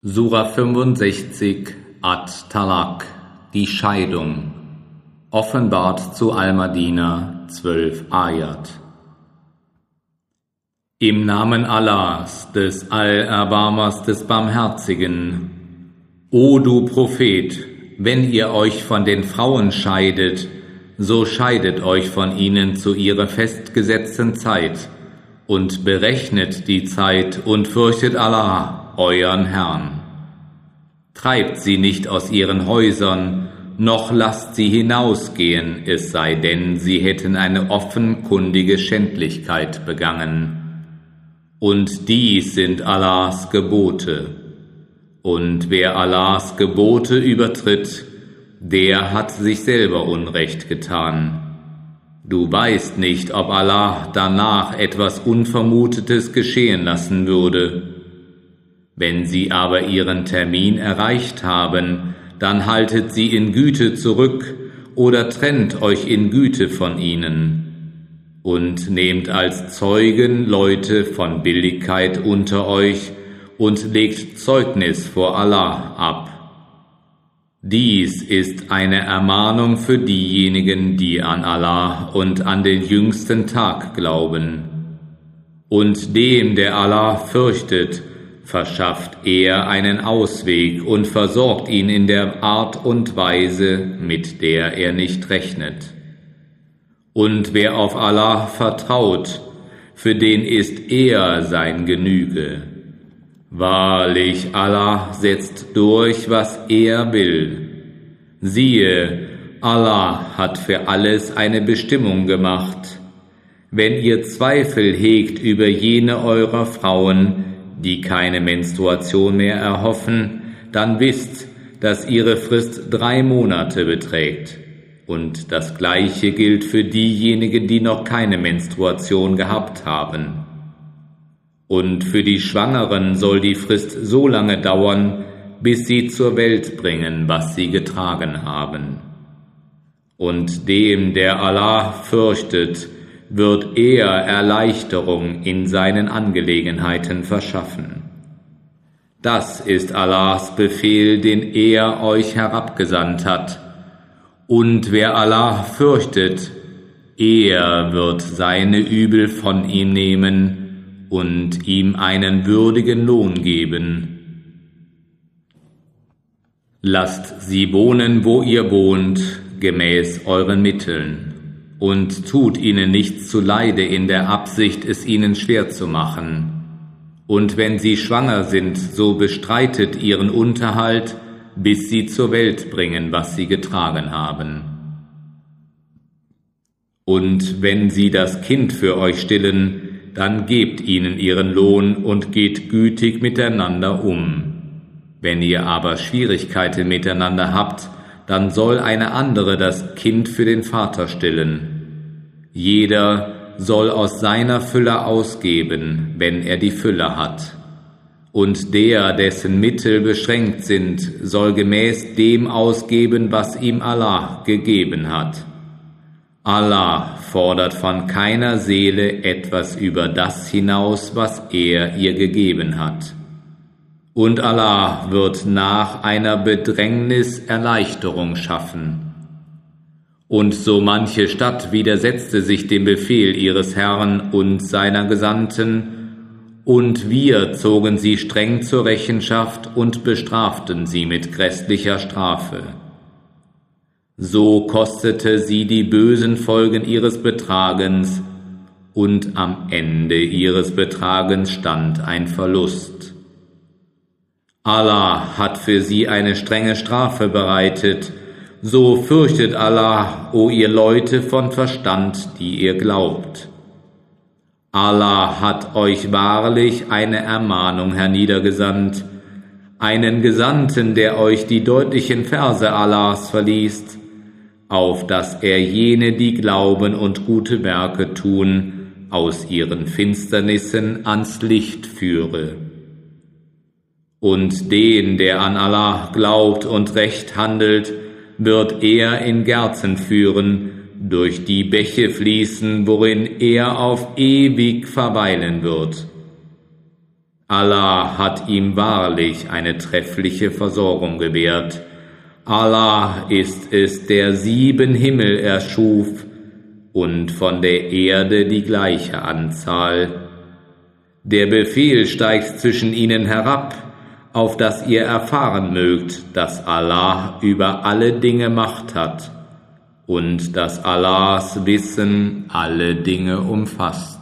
Sura 65 At-Talaq Die Scheidung. Offenbart zu Al-Madina 12 Ayat. Im Namen Allahs, des Allerbarmers, des Barmherzigen, O du Prophet, wenn ihr euch von den Frauen scheidet, so scheidet euch von ihnen zu ihrer festgesetzten Zeit und berechnet die Zeit und fürchtet Allah, euren Herrn. Treibt sie nicht aus ihren Häusern, noch lasst sie hinausgehen, es sei denn, sie hätten eine offenkundige Schändlichkeit begangen. Und dies sind Allahs Gebote. Und wer Allahs Gebote übertritt, der hat sich selber Unrecht getan. Du weißt nicht, ob Allah danach etwas Unvermutetes geschehen lassen würde. Wenn sie aber ihren Termin erreicht haben, dann haltet sie in Güte zurück oder trennt euch in Güte von ihnen. Und nehmt als Zeugen Leute von Billigkeit unter euch und legt Zeugnis vor Allah ab. Dies ist eine Ermahnung für diejenigen, die an Allah und an den jüngsten Tag glauben. Und dem, der Allah fürchtet, verschafft er einen Ausweg und versorgt ihn in der Art und Weise, mit der er nicht rechnet. Und wer auf Allah vertraut, für den ist er sein Genüge. Wahrlich, Allah setzt durch, was er will. Siehe, Allah hat für alles eine Bestimmung gemacht. Wenn ihr Zweifel hegt über jene eurer Frauen, die keine Menstruation mehr erhoffen, dann wisst, dass ihre Frist drei Monate beträgt. Und das Gleiche gilt für diejenigen, die noch keine Menstruation gehabt haben. Und für die Schwangeren soll die Frist so lange dauern, bis sie zur Welt bringen, was sie getragen haben. Und dem, der Allah fürchtet, wird er Erleichterung in seinen Angelegenheiten verschaffen. Das ist Allahs Befehl, den er euch herabgesandt hat. Und wer Allah fürchtet, er wird seine Übel von ihm nehmen und ihm einen würdigen Lohn geben. Lasst sie wohnen, wo ihr wohnt, gemäß euren Mitteln und tut ihnen nichts zuleide in der Absicht, es ihnen schwer zu machen. Und wenn sie schwanger sind, so bestreitet ihren Unterhalt, bis sie zur Welt bringen, was sie getragen haben. Und wenn sie das Kind für euch stillen, dann gebt ihnen ihren Lohn und geht gütig miteinander um. Wenn ihr aber Schwierigkeiten miteinander habt, dann soll eine andere das Kind für den Vater stillen. Jeder soll aus seiner Fülle ausgeben, wenn er die Fülle hat. Und der, dessen Mittel beschränkt sind, soll gemäß dem ausgeben, was ihm Allah gegeben hat. Allah fordert von keiner Seele etwas über das hinaus, was er ihr gegeben hat und Allah wird nach einer Bedrängnis Erleichterung schaffen. Und so manche Stadt widersetzte sich dem Befehl ihres Herrn und seiner Gesandten, und wir zogen sie streng zur Rechenschaft und bestraften sie mit grässlicher Strafe. So kostete sie die bösen Folgen ihres Betragens, und am Ende ihres Betragens stand ein Verlust. Allah hat für sie eine strenge Strafe bereitet. So fürchtet Allah, o ihr Leute von Verstand, die ihr glaubt. Allah hat euch wahrlich eine Ermahnung herniedergesandt, einen Gesandten, der euch die deutlichen Verse Allahs verliest, auf dass er jene, die glauben und gute Werke tun, aus ihren Finsternissen ans Licht führe. Und den, der an Allah glaubt und recht handelt, wird er in Gärten führen, durch die Bäche fließen, worin er auf ewig verweilen wird. Allah hat ihm wahrlich eine treffliche Versorgung gewährt. Allah ist es, der sieben Himmel erschuf und von der Erde die gleiche Anzahl. Der Befehl steigt zwischen ihnen herab, auf dass ihr erfahren mögt, dass Allah über alle Dinge Macht hat und dass Allahs Wissen alle Dinge umfasst.